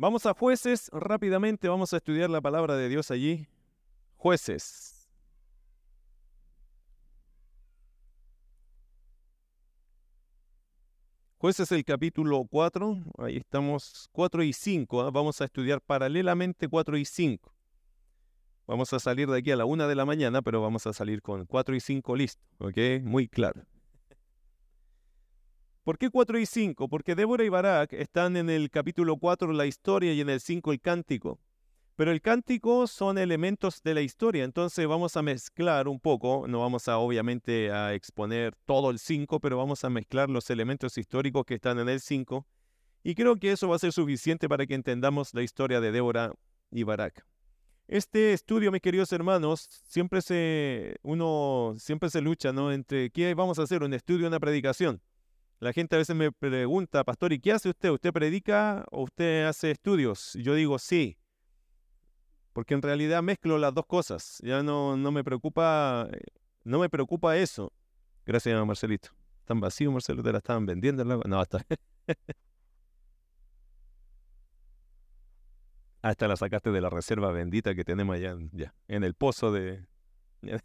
Vamos a jueces, rápidamente vamos a estudiar la palabra de Dios allí. Jueces. Jueces el capítulo 4, ahí estamos 4 y 5, ¿ah? vamos a estudiar paralelamente 4 y 5. Vamos a salir de aquí a la 1 de la mañana, pero vamos a salir con 4 y 5 listo, ¿ok? Muy claro. ¿Por qué 4 y 5? Porque Débora y Barak están en el capítulo 4 la historia y en el 5 el cántico. Pero el cántico son elementos de la historia, entonces vamos a mezclar un poco, no vamos a obviamente a exponer todo el 5, pero vamos a mezclar los elementos históricos que están en el 5 y creo que eso va a ser suficiente para que entendamos la historia de Débora y Barak. Este estudio, mis queridos hermanos, siempre se uno siempre se lucha, ¿no? Entre qué vamos a hacer, un estudio una predicación. La gente a veces me pregunta, pastor, ¿y qué hace usted? ¿Usted predica o usted hace estudios? Y yo digo, sí, porque en realidad mezclo las dos cosas. Ya no, no me preocupa, no me preocupa eso. Gracias, Marcelito. Están vacíos, Marcelo, te la estaban vendiendo. No, hasta. hasta la sacaste de la reserva bendita que tenemos allá ya, en el pozo de...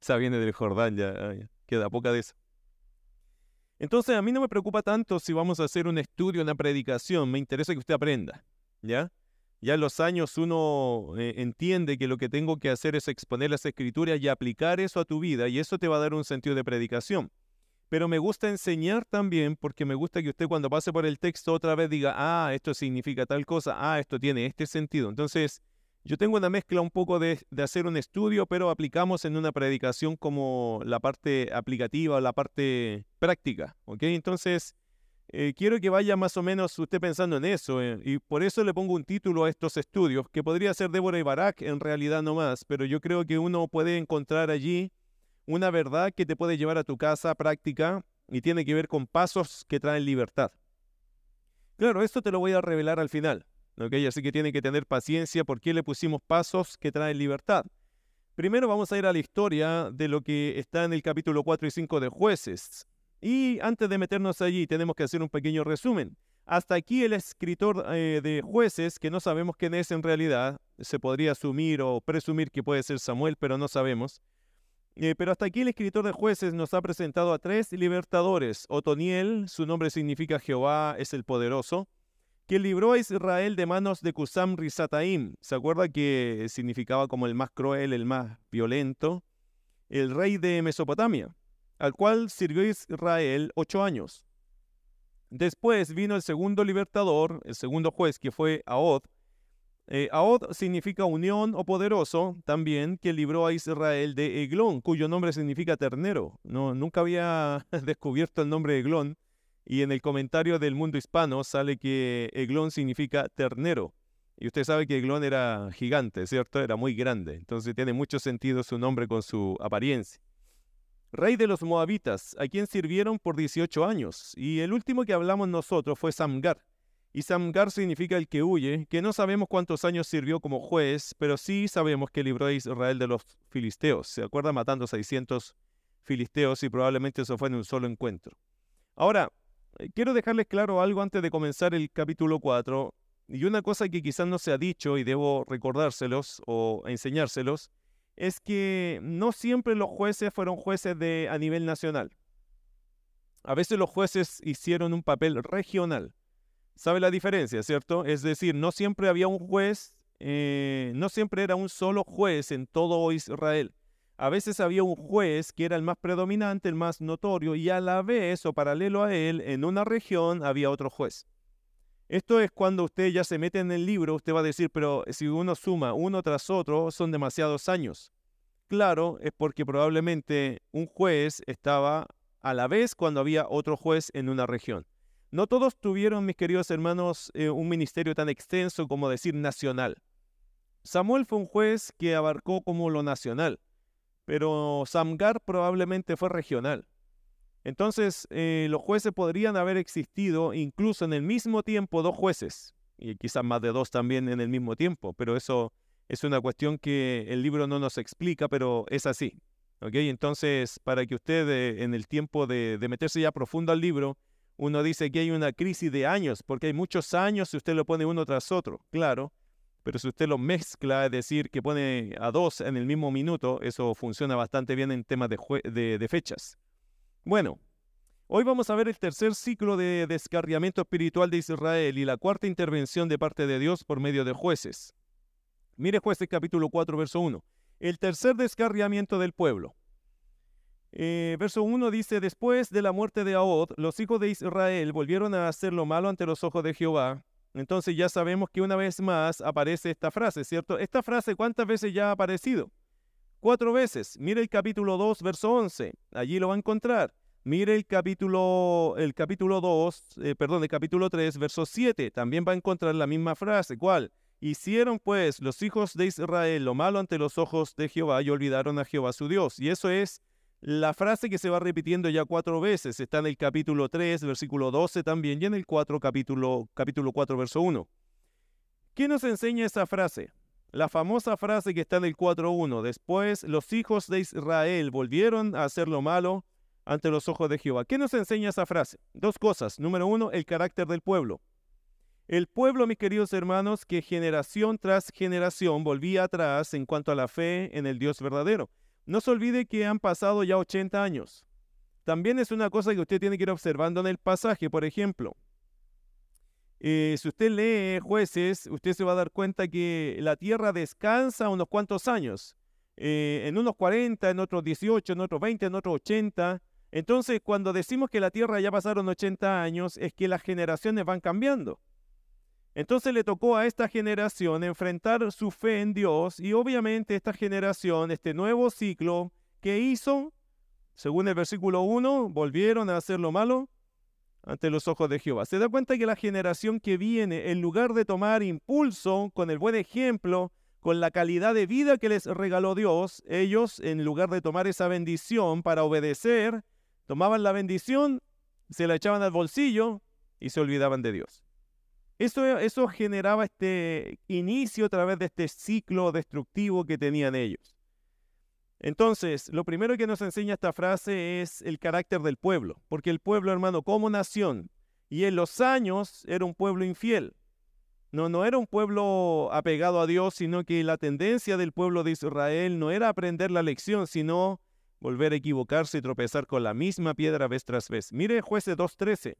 Esa viene del Jordán, ya, ya queda poca de eso. Entonces, a mí no me preocupa tanto si vamos a hacer un estudio, una predicación. Me interesa que usted aprenda, ¿ya? Ya los años uno eh, entiende que lo que tengo que hacer es exponer las escrituras y aplicar eso a tu vida y eso te va a dar un sentido de predicación. Pero me gusta enseñar también porque me gusta que usted cuando pase por el texto otra vez diga, ah, esto significa tal cosa, ah, esto tiene este sentido. Entonces, yo tengo una mezcla un poco de, hacer un estudio, pero aplicamos en una predicación como la parte aplicativa, la parte práctica, ¿ok? Entonces, eh, quiero que vaya más o menos usted pensando en eso, eh, y por eso le pongo un título a estos estudios, que podría ser Débora y Barak en realidad no más, pero yo creo que uno puede encontrar allí una verdad que te puede llevar a tu casa práctica y tiene que ver con pasos que traen libertad. Claro, esto te lo voy a revelar al final. Así que tiene que tener paciencia porque le pusimos pasos que traen libertad. Primero vamos a ir a la historia de lo que está en el capítulo 4 y 5 de jueces. Y antes de meternos allí tenemos que hacer un pequeño resumen. Hasta aquí el escritor eh, de jueces, que no sabemos quién es en realidad, se podría asumir o presumir que puede ser Samuel, pero no sabemos. Eh, pero hasta aquí el escritor de jueces nos ha presentado a tres libertadores. Otoniel, su nombre significa Jehová es el poderoso que libró a Israel de manos de Kusam Rizataim. ¿Se acuerda que significaba como el más cruel, el más violento? El rey de Mesopotamia, al cual sirvió Israel ocho años. Después vino el segundo libertador, el segundo juez, que fue Ahod. Eh, Ahod significa unión o poderoso, también que libró a Israel de Eglón, cuyo nombre significa ternero. No, nunca había descubierto el nombre de Eglón y en el comentario del mundo hispano sale que Eglón significa ternero. Y usted sabe que Eglón era gigante, ¿cierto? Era muy grande. Entonces tiene mucho sentido su nombre con su apariencia. Rey de los Moabitas, a quien sirvieron por 18 años. Y el último que hablamos nosotros fue Samgar. Y Samgar significa el que huye, que no sabemos cuántos años sirvió como juez, pero sí sabemos que libró a Israel de los filisteos. ¿Se acuerda? Matando 600 filisteos y probablemente eso fue en un solo encuentro. Ahora, quiero dejarles claro algo antes de comenzar el capítulo 4, y una cosa que quizás no se ha dicho y debo recordárselos o enseñárselos, es que no siempre los jueces fueron jueces de, a nivel nacional. A veces los jueces hicieron un papel regional. ¿Sabe la diferencia, cierto? Es decir, no siempre había un juez, eh, no siempre era un solo juez en todo Israel a veces había un juez que era el más predominante, el más notorio, y a la vez o paralelo a él, en una región había otro juez. Esto es cuando usted ya se mete en el libro, usted va a decir, pero si uno suma uno tras otro, son demasiados años. Claro, es porque probablemente un juez estaba a la vez cuando había otro juez en una región. No todos tuvieron, mis queridos hermanos, eh, un ministerio tan extenso como decir nacional. Samuel fue un juez que abarcó como lo nacional pero Samgar probablemente fue regional. Entonces, eh, los jueces podrían haber existido incluso en el mismo tiempo dos jueces, y quizás más de dos también en el mismo tiempo, pero eso es una cuestión que el libro no nos explica, pero es así. ¿ok? Entonces, para que usted eh, en el tiempo de, de meterse ya profundo al libro, Uno dice que hay una crisis de años, porque hay muchos años si usted lo pone uno tras otro, claro. Pero si usted lo mezcla, es decir, que pone a dos en el mismo minuto, eso funciona bastante bien en temas de, fechas. Bueno, hoy vamos a ver el tercer ciclo de descarriamiento espiritual de Israel y la cuarta intervención de parte de Dios por medio de jueces. Mire jueces capítulo 4, verso 1. El tercer descarriamiento del pueblo. Eh, verso 1 dice, después de la muerte de Ahod, los hijos de Israel volvieron a hacer lo malo ante los ojos de Jehová. Entonces ya sabemos que una vez más aparece esta frase, ¿cierto? Esta frase, ¿cuántas veces ya ha aparecido? Cuatro veces. Mire el capítulo 2, verso 11. Allí lo va a encontrar. Mire el capítulo, el capítulo 2, eh, perdón, el capítulo 3, verso 7. También va a encontrar la misma frase. ¿Cuál? Hicieron pues los hijos de Israel lo malo ante los ojos de Jehová y olvidaron a Jehová su Dios. Y eso es la frase que se va repitiendo ya cuatro veces está en el capítulo 3, versículo 12 también, y en el 4, capítulo, capítulo 4, verso 1. ¿Qué nos enseña esa frase? La famosa frase que está en el 4.1. Después los hijos de Israel volvieron a hacer lo malo ante los ojos de Jehová. ¿Qué nos enseña esa frase? Dos cosas. Número uno, el carácter del pueblo. El pueblo, mis queridos hermanos, que generación tras generación volvía atrás en cuanto a la fe en el Dios verdadero. No se olvide que han pasado ya 80 años. También es una cosa que usted tiene que ir observando en el pasaje, por ejemplo. Eh, si usted lee jueces, usted se va a dar cuenta que la tierra descansa unos cuantos años. Eh, en unos 40, en otros 18, en otros 20, en otros 80. Entonces, cuando decimos que la tierra ya pasaron 80 años, es que las generaciones van cambiando. Entonces le tocó a esta generación enfrentar su fe en Dios y obviamente esta generación, este nuevo ciclo, ¿qué hizo? Según el versículo 1, volvieron a hacer lo malo ante los ojos de Jehová. Se da cuenta que la generación que viene, en lugar de tomar impulso con el buen ejemplo, con la calidad de vida que les regaló Dios, ellos, en lugar de tomar esa bendición para obedecer, tomaban la bendición, se la echaban al bolsillo y se olvidaban de Dios. Eso, generaba este inicio a través de este ciclo destructivo que tenían ellos. Entonces, lo primero que nos enseña esta frase es el carácter del pueblo, porque el pueblo, hermano, como nación, y en los años era un pueblo infiel. No, no era un pueblo apegado a Dios, sino que la tendencia del pueblo de Israel no era aprender la lección, sino volver a equivocarse y tropezar con la misma piedra vez tras vez. Mire jueces 2.13.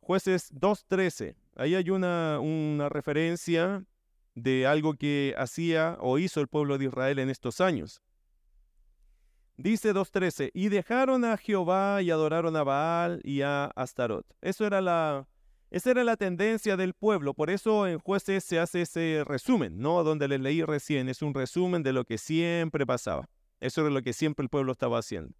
Jueces 2.13. Ahí hay una, referencia de algo que hacía o hizo el pueblo de Israel en estos años. Dice 2.13, y dejaron a Jehová y adoraron a Baal y a Astarot. Eso era la, esa era la tendencia del pueblo, por eso en jueces se hace ese resumen, ¿no? Donde les leí recién, es un resumen de lo que siempre pasaba. Eso era lo que siempre el pueblo estaba haciendo.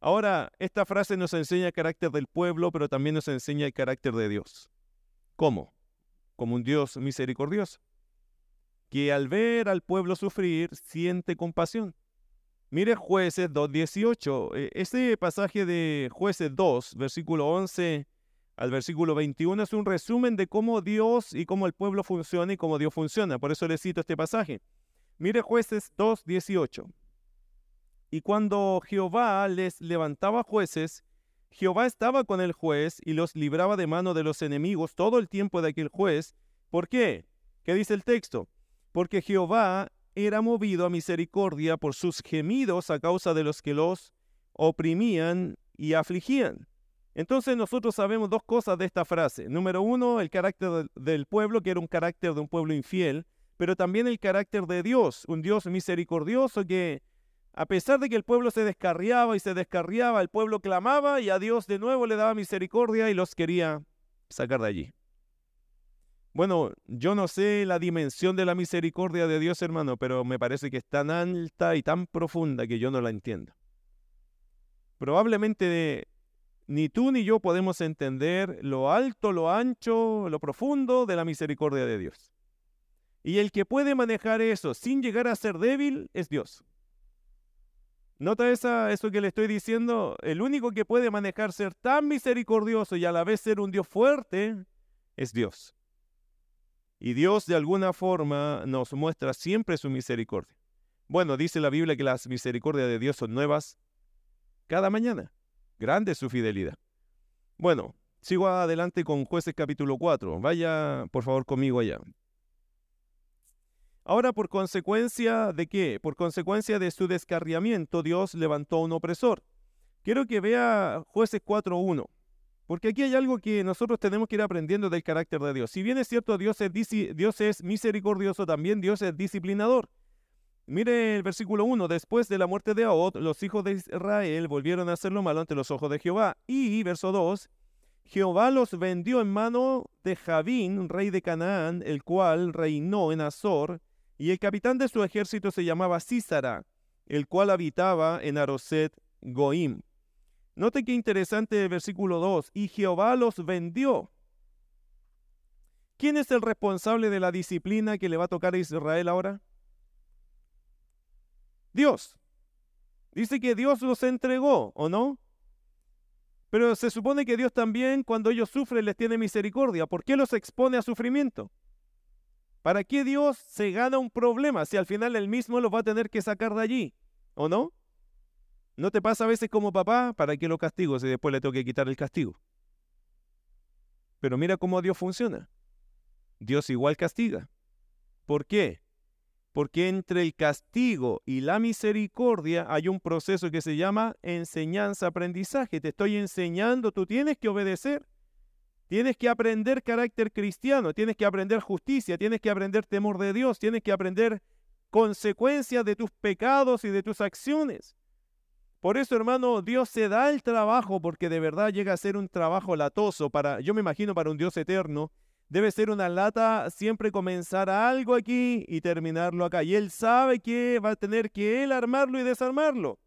Ahora, esta frase nos enseña el carácter del pueblo, pero también nos enseña el carácter de Dios. ¿Cómo? Como un Dios misericordioso, que al ver al pueblo sufrir siente compasión. Mire jueces 2.18, e, este pasaje de jueces 2, versículo 11 al versículo 21 es un resumen de cómo Dios y cómo el pueblo funciona y cómo Dios funciona. Por eso le cito este pasaje. Mire jueces 2.18. Y cuando Jehová les levantaba jueces, Jehová estaba con el juez y los libraba de mano de los enemigos todo el tiempo de aquel juez. ¿Por qué? ¿Qué dice el texto? Porque Jehová era movido a misericordia por sus gemidos a causa de los que los oprimían y afligían. Entonces nosotros sabemos dos cosas de esta frase. Número uno, el carácter del pueblo, que era un carácter de un pueblo infiel, pero también el carácter de Dios, un Dios misericordioso que a pesar de que el pueblo se descarriaba y se descarriaba, el pueblo clamaba y a Dios de nuevo le daba misericordia y los quería sacar de allí. Bueno, yo no sé la dimensión de la misericordia de Dios, hermano, pero me parece que es tan alta y tan profunda que yo no la entiendo. Probablemente ni tú ni yo podemos entender lo alto, lo ancho, lo profundo de la misericordia de Dios. Y el que puede manejar eso sin llegar a ser débil es Dios. Nota esa, eso que le estoy diciendo. El único que puede manejar ser tan misericordioso y a la vez ser un Dios fuerte es Dios. Y Dios de alguna forma nos muestra siempre su misericordia. Bueno, dice la Biblia que las misericordias de Dios son nuevas cada mañana. Grande su fidelidad. Bueno, Sigo adelante con jueces capítulo 4. Vaya, por favor, conmigo allá. Ahora, por consecuencia de qué? Por consecuencia de su descarriamiento, Dios levantó un opresor. Quiero que vea jueces 4.1. Porque aquí hay algo que nosotros tenemos que ir aprendiendo del carácter de Dios. Si bien es cierto, Dios es, Dios es misericordioso, también Dios es disciplinador. Mire el versículo 1. Después de la muerte de Ahod, los hijos de Israel volvieron a hacer lo malo ante los ojos de Jehová. Y, verso 2, Jehová los vendió en mano de Javín, rey de Canaán, el cual reinó en Azor, y el capitán de su ejército se llamaba Císara, el cual habitaba en Aroset Goim. Note qué interesante el versículo 2. Y Jehová los vendió. ¿Quién es el responsable de la disciplina que le va a tocar a Israel ahora? Dios. Dice que Dios los entregó, ¿o no? Pero se supone que Dios también, cuando ellos sufren, les tiene misericordia. ¿Por qué los expone a sufrimiento? ¿Para qué Dios se gana un problema si al final él mismo los va a tener que sacar de allí? ¿O no? ¿No te pasa a veces como papá? ¿Para qué lo castigo si después le tengo que quitar el castigo? Pero mira cómo Dios funciona. Dios igual castiga. ¿Por qué? Porque entre el castigo y la misericordia hay un proceso que se llama enseñanza-aprendizaje. Te estoy enseñando, tú tienes que obedecer. Tienes que aprender carácter cristiano, tienes que aprender justicia, tienes que aprender temor de Dios, tienes que aprender consecuencias de tus pecados y de tus acciones. Por eso, hermano, Dios se da el trabajo porque de verdad llega a ser un trabajo latoso para, yo me imagino, para un Dios eterno. Debe ser una lata siempre comenzar algo aquí y terminarlo acá. Y Él sabe que va a tener que Él armarlo y desarmarlo.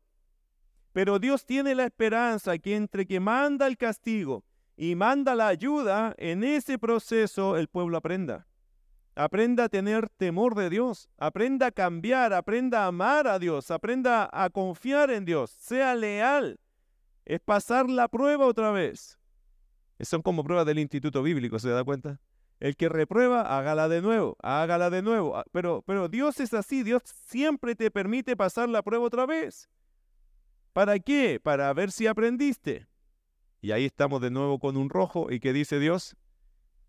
Pero Dios tiene la esperanza que entre que manda el castigo y manda la ayuda, en ese proceso el pueblo aprenda. Aprenda a tener temor de Dios, aprenda a cambiar, aprenda a amar a Dios, aprenda a confiar en Dios, sea leal. Es pasar la prueba otra vez. Son como pruebas del Instituto Bíblico, ¿se da cuenta? El que reprueba, hágala de nuevo, hágala de nuevo. Ah, pero, pero Dios es así, Dios siempre te permite pasar la prueba otra vez. ¿Para qué? Para ver si aprendiste. Y ahí estamos de nuevo con un rojo. ¿Y qué dice Dios?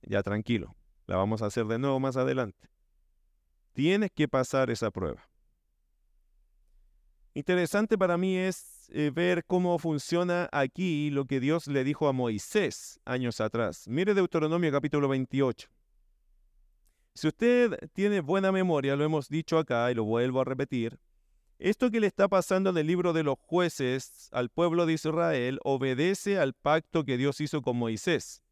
Ya tranquilo, la vamos a hacer de nuevo más adelante. Tienes que pasar esa prueba. Interesante para mí es eh, ver cómo funciona aquí lo que Dios le dijo a Moisés años atrás. Mire Deuteronomio capítulo 28. Si usted tiene buena memoria, lo hemos dicho acá y lo vuelvo a repetir, esto que le está pasando en el libro de los jueces al pueblo de Israel obedece al pacto que Dios hizo con Moisés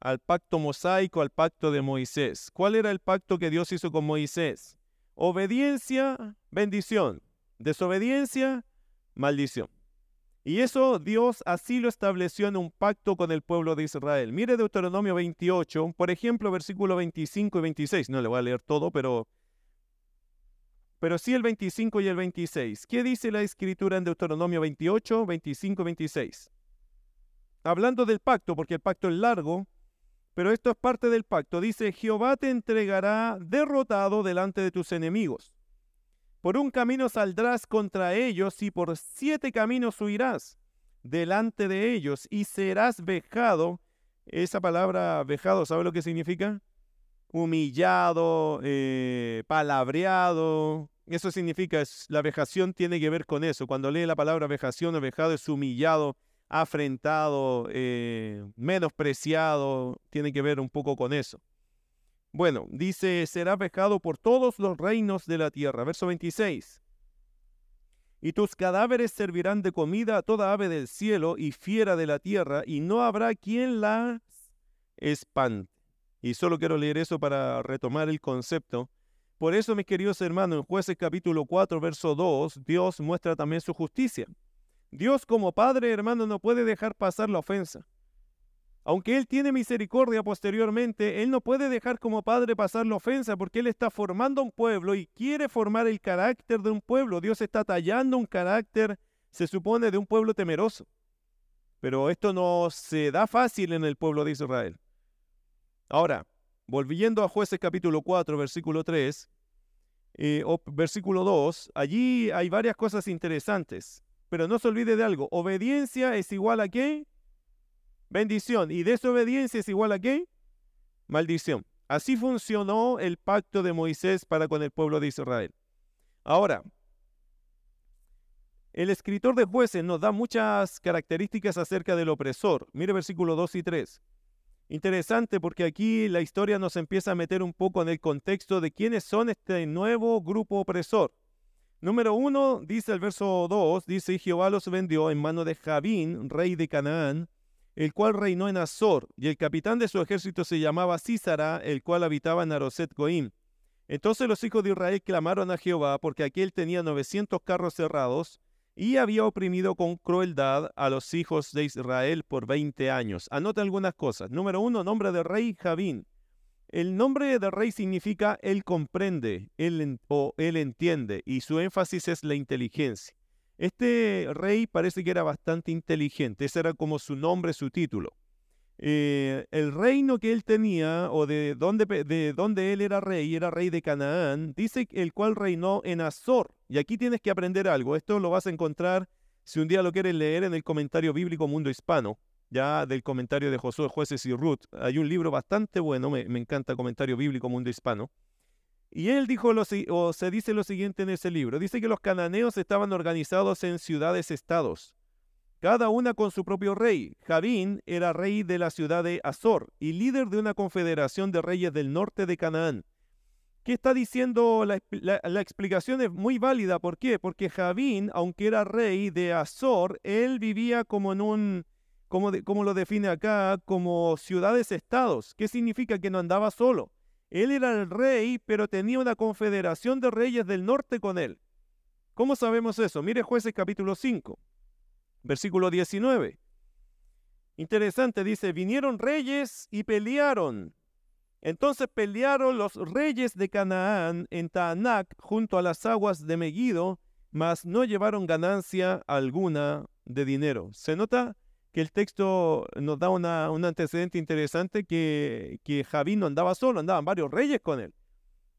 al pacto mosaico, al pacto de Moisés. ¿Cuál era el pacto que Dios hizo con Moisés? Obediencia, bendición. Desobediencia, maldición. Y eso Dios así lo estableció en un pacto con el pueblo de Israel. Mire Deuteronomio 28, por ejemplo, versículo 25 y 26. No le voy a leer todo, pero, pero sí el 25 y el 26. ¿Qué dice la escritura en Deuteronomio 28, 25 y 26? Hablando del pacto, porque el pacto es largo, pero esto es parte del pacto. Dice, Jehová te entregará derrotado delante de tus enemigos. Por un camino saldrás contra ellos y por siete caminos huirás delante de ellos y serás vejado. Esa palabra vejado, ¿sabe lo que significa? Humillado, eh, palabreado. Eso significa, la vejación tiene que ver con eso. Cuando lee la palabra vejación o vejado es humillado, afrentado, eh, menospreciado, tiene que ver un poco con eso. Bueno, dice, será vejado por todos los reinos de la tierra. Verso 26. Y tus cadáveres servirán de comida a toda ave del cielo y fiera de la tierra, y no habrá quien las espante. Y solo quiero leer eso para retomar el concepto. Por eso, mis queridos hermanos, en jueces capítulo 4, verso 2, Dios muestra también su justicia. Dios como Padre, hermano, no puede dejar pasar la ofensa. Aunque Él tiene misericordia posteriormente, Él no puede dejar como Padre pasar la ofensa porque Él está formando un pueblo y quiere formar el carácter de un pueblo. Dios está tallando un carácter, se supone, de un pueblo temeroso. Pero esto no se da fácil en el pueblo de Israel. Ahora, volviendo a jueces capítulo 4, versículo 3, eh, o versículo 2, allí hay varias cosas interesantes. Pero no se olvide de algo, obediencia es igual a qué? bendición. Y desobediencia es igual a qué? Maldición. Así funcionó el pacto de Moisés para con el pueblo de Israel. Ahora, el escritor de jueces nos da muchas características acerca del opresor. Mire versículos 2 y 3. Interesante porque aquí la historia nos empieza a meter un poco en el contexto de quiénes son este nuevo grupo opresor. Número uno, dice el verso 2, dice, Jehová los vendió en mano de Javín, rey de Canaán, el cual reinó en Azor, y el capitán de su ejército se llamaba Císara, el cual habitaba en Aroset Goim. Entonces los hijos de Israel clamaron a Jehová, porque aquel tenía 900 carros cerrados, y había oprimido con crueldad a los hijos de Israel por 20 años. Anota algunas cosas. Número uno, nombre de rey Javín. El nombre de rey significa él comprende él, o él entiende, y su énfasis es la inteligencia. Este rey parece que era bastante inteligente, ese era como su nombre, su título. Eh, el reino que él tenía, o de donde, de donde él era rey, era rey de Canaán, dice el cual reinó en Azor. Y aquí tienes que aprender algo. Esto lo vas a encontrar si un día lo quieres leer en el comentario bíblico Mundo Hispano, ya del comentario de Josué, Jueces y Ruth. Hay un libro bastante bueno, me, me encanta comentario bíblico Mundo Hispano. Y él dijo, lo, o se dice lo siguiente en ese libro. Dice que los cananeos estaban organizados en ciudades-estados cada una con su propio rey. Javín era rey de la ciudad de Azor y líder de una confederación de reyes del norte de Canaán. ¿Qué está diciendo? La, explicación es muy válida. ¿Por qué? Porque Javín, aunque era rey de Azor, él vivía como en un, como, como lo define acá, como ciudades-estados. ¿Qué significa que no andaba solo? Él era el rey, pero tenía una confederación de reyes del norte con él. ¿Cómo sabemos eso? Mire jueces capítulo 5. Versículo 19. Interesante, dice, vinieron reyes y pelearon. Entonces pelearon los reyes de Canaán en Taanac junto a las aguas de Megiddo, mas no llevaron ganancia alguna de dinero. Se nota que el texto nos da un antecedente interesante que, que Javín no andaba solo, andaban varios reyes con él.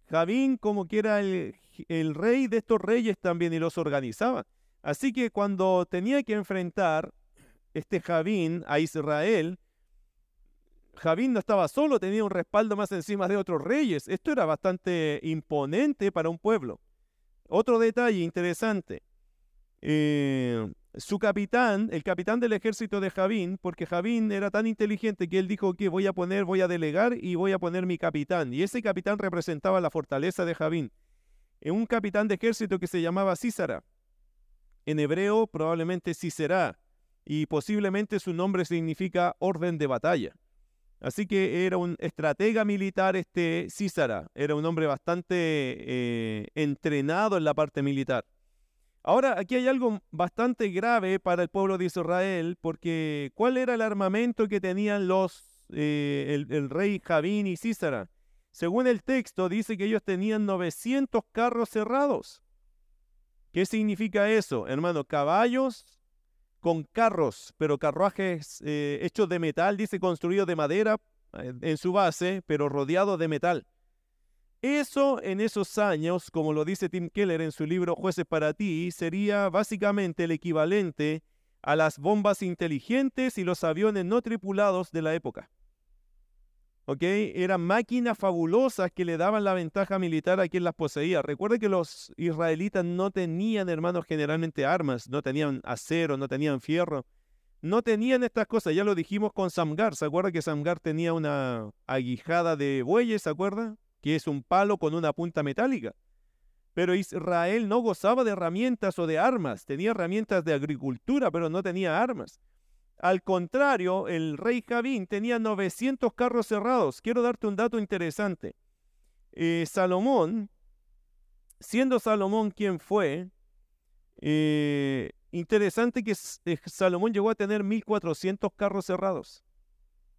Javín como que era el, el rey de estos reyes también y los organizaba. Así que cuando tenía que enfrentar este Javín a Israel, Javín no estaba solo, tenía un respaldo más encima de otros reyes. Esto era bastante imponente para un pueblo. Otro detalle interesante. Eh, su capitán, el capitán del ejército de Javín, porque Javín era tan inteligente que él dijo que voy a poner, voy a delegar y voy a poner mi capitán. Y ese capitán representaba la fortaleza de Javín. Un capitán de ejército que se llamaba Císara. En hebreo probablemente sí será, y posiblemente su nombre significa orden de batalla. Así que era un estratega militar este Císara, era un hombre bastante eh, entrenado en la parte militar. Ahora, aquí hay algo bastante grave para el pueblo de Israel, porque ¿cuál era el armamento que tenían los, eh, el, rey Javín y Císara? Según el texto, dice que ellos tenían 900 carros cerrados. ¿Qué significa eso, hermano? Caballos con carros, pero carruajes eh, hechos de metal, dice construido de madera eh, en su base, pero rodeado de metal. Eso en esos años, como lo dice Tim Keller en su libro Jueces para ti, sería básicamente el equivalente a las bombas inteligentes y los aviones no tripulados de la época. Eran máquinas fabulosas que le daban la ventaja militar a quien las poseía. Recuerde que los israelitas no tenían, hermanos, generalmente armas, no tenían acero, no tenían fierro, no tenían estas cosas. Ya lo dijimos con Samgar. ¿Se acuerda que Samgar tenía una aguijada de bueyes? ¿Se acuerda? Que es un palo con una punta metálica. Pero Israel no gozaba de herramientas o de armas. Tenía herramientas de agricultura, pero no tenía armas. Al contrario, el rey Javín tenía 900 carros cerrados. Quiero darte un dato interesante. Eh, Salomón, siendo Salomón quien fue, eh, interesante que eh, Salomón llegó a tener 1400 carros cerrados.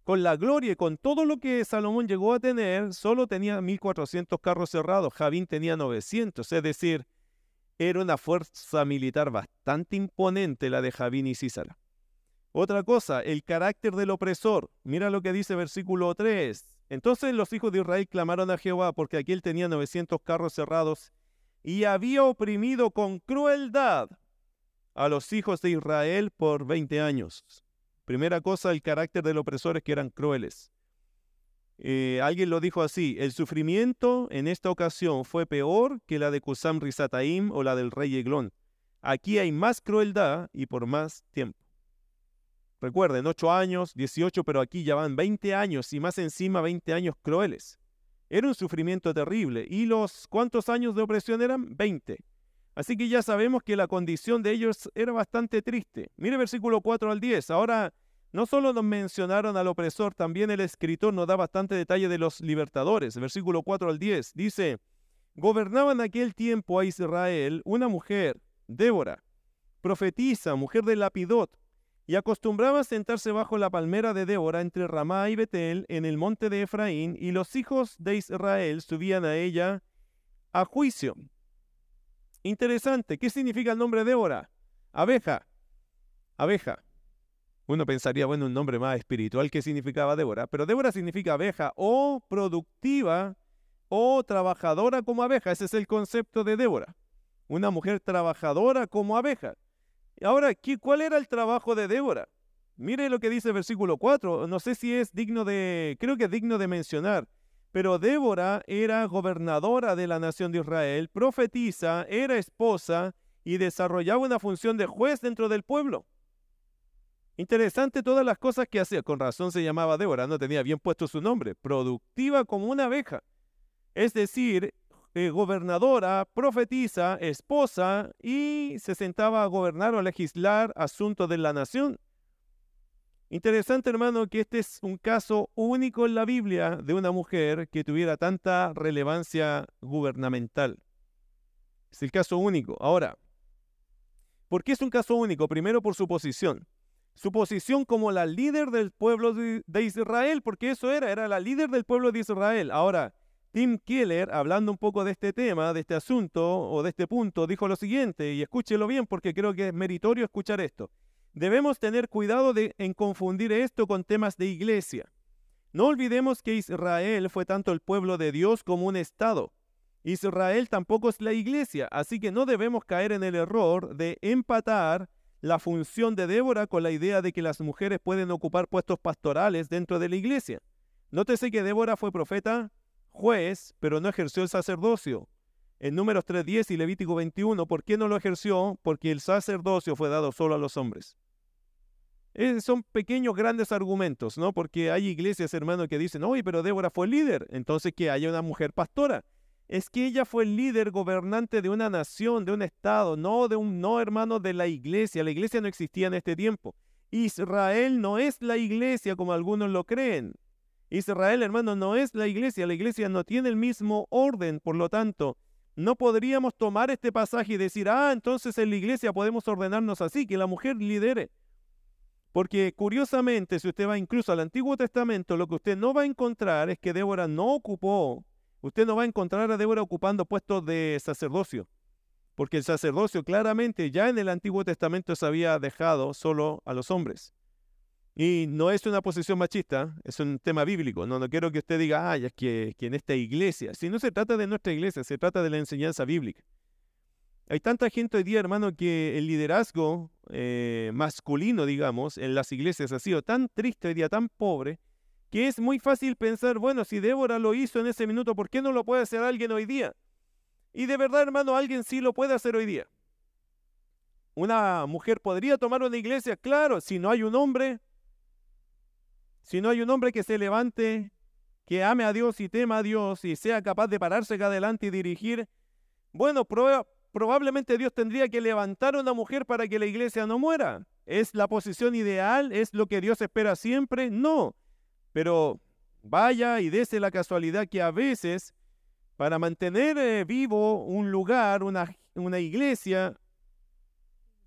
Con la gloria y con todo lo que Salomón llegó a tener, solo tenía 1400 carros cerrados. Javín tenía 900, es decir, era una fuerza militar bastante imponente la de Javín y Císara. Otra cosa, el carácter del opresor. Mira lo que dice versículo 3. Entonces los hijos de Israel clamaron a Jehová porque aquí él tenía 900 carros cerrados y había oprimido con crueldad a los hijos de Israel por 20 años. Primera cosa, el carácter del opresor es que eran crueles. Eh, alguien lo dijo así, el sufrimiento en esta ocasión fue peor que la de Kusam Rizataim o la del rey Eglón. Aquí hay más crueldad y por más tiempo. Recuerden, 8 años, 18, pero aquí ya van 20 años y más encima 20 años crueles. Era un sufrimiento terrible. ¿Y los cuántos años de opresión eran? 20. Así que ya sabemos que la condición de ellos era bastante triste. Mire versículo 4 al 10. Ahora, no solo nos mencionaron al opresor, también el escritor nos da bastante detalle de los libertadores. Versículo 4 al 10 dice, gobernaba en aquel tiempo a Israel una mujer, Débora, profetisa, mujer de Lapidot, y acostumbraba sentarse bajo la palmera de Débora entre Ramá y Betel en el monte de Efraín, y los hijos de Israel subían a ella a juicio. Interesante, ¿qué significa el nombre Débora? Abeja, abeja. Uno pensaría, bueno, un nombre más espiritual que significaba Débora, pero Débora significa abeja o productiva o trabajadora como abeja. Ese es el concepto de Débora. Una mujer trabajadora como abeja. Ahora, ¿cuál era el trabajo de Débora? Mire lo que dice el versículo 4. No sé si es digno de, creo que es digno de mencionar. Pero Débora era gobernadora de la nación de Israel, profetiza, era esposa y desarrollaba una función de juez dentro del pueblo. Interesante todas las cosas que hacía. Con razón se llamaba Débora, no tenía bien puesto su nombre. Productiva como una abeja. Es decir, eh, gobernadora, profetiza, esposa y se sentaba a gobernar o a legislar asuntos de la nación. Interesante, hermano, que este es un caso único en la Biblia de una mujer que tuviera tanta relevancia gubernamental. Es el caso único. Ahora, ¿por qué es un caso único? Primero por su posición su posición como la líder del pueblo de, Israel, porque eso era, era la líder del pueblo de Israel. Ahora, Tim Keller, hablando un poco de este tema, de este asunto o de este punto, dijo lo siguiente, y escúchelo bien porque creo que es meritorio escuchar esto. Debemos tener cuidado de, en confundir esto con temas de iglesia. No olvidemos que Israel fue tanto el pueblo de Dios como un Estado. Israel tampoco es la iglesia, así que no debemos caer en el error de empatar la función de Débora con la idea de que las mujeres pueden ocupar puestos pastorales dentro de la iglesia. Nótese que Débora fue profeta, juez, pero no ejerció el sacerdocio. En Números 3.10 y Levítico 21, ¿por qué no lo ejerció? Porque el sacerdocio fue dado solo a los hombres. Eh, son pequeños, grandes argumentos, ¿no? Porque hay iglesias, hermano, que dicen, oye, pero Débora fue líder, entonces que haya una mujer pastora es que ella fue el líder gobernante de una nación, de un estado, no de un no hermano de la iglesia. La iglesia no existía en este tiempo. Israel no es la iglesia como algunos lo creen. Israel, hermano, no es la iglesia. La iglesia no tiene el mismo orden, por lo tanto, no podríamos tomar este pasaje y decir, ah, entonces en la iglesia podemos ordenarnos así, que la mujer lidere. Porque curiosamente, si usted va incluso al Antiguo Testamento, lo que usted no va a encontrar es que Débora no ocupó Usted no va a encontrar a Débora ocupando puestos de sacerdocio, porque el sacerdocio claramente ya en el Antiguo Testamento se había dejado solo a los hombres. Y no es una posición machista, es un tema bíblico. No, no quiero que usted diga, ay, es que, en esta iglesia, si no se trata de nuestra iglesia, se trata de la enseñanza bíblica. Hay tanta gente hoy día, hermano, que el liderazgo eh, masculino, digamos, en las iglesias ha sido tan triste hoy día, tan pobre, que es muy fácil pensar, bueno, si Débora lo hizo en ese minuto, ¿por qué no lo puede hacer alguien hoy día? Y de verdad, hermano, alguien sí lo puede hacer hoy día. Una mujer podría tomar una iglesia, claro, si no hay un hombre, si no hay un hombre que se levante, que ame a Dios y tema a Dios y sea capaz de pararse adelante y dirigir, bueno, probablemente Dios tendría que levantar a una mujer para que la iglesia no muera. ¿Es la posición ideal? ¿Es lo que Dios espera siempre? No. Pero vaya y dése la casualidad que a veces, para mantener eh, vivo un lugar, una iglesia,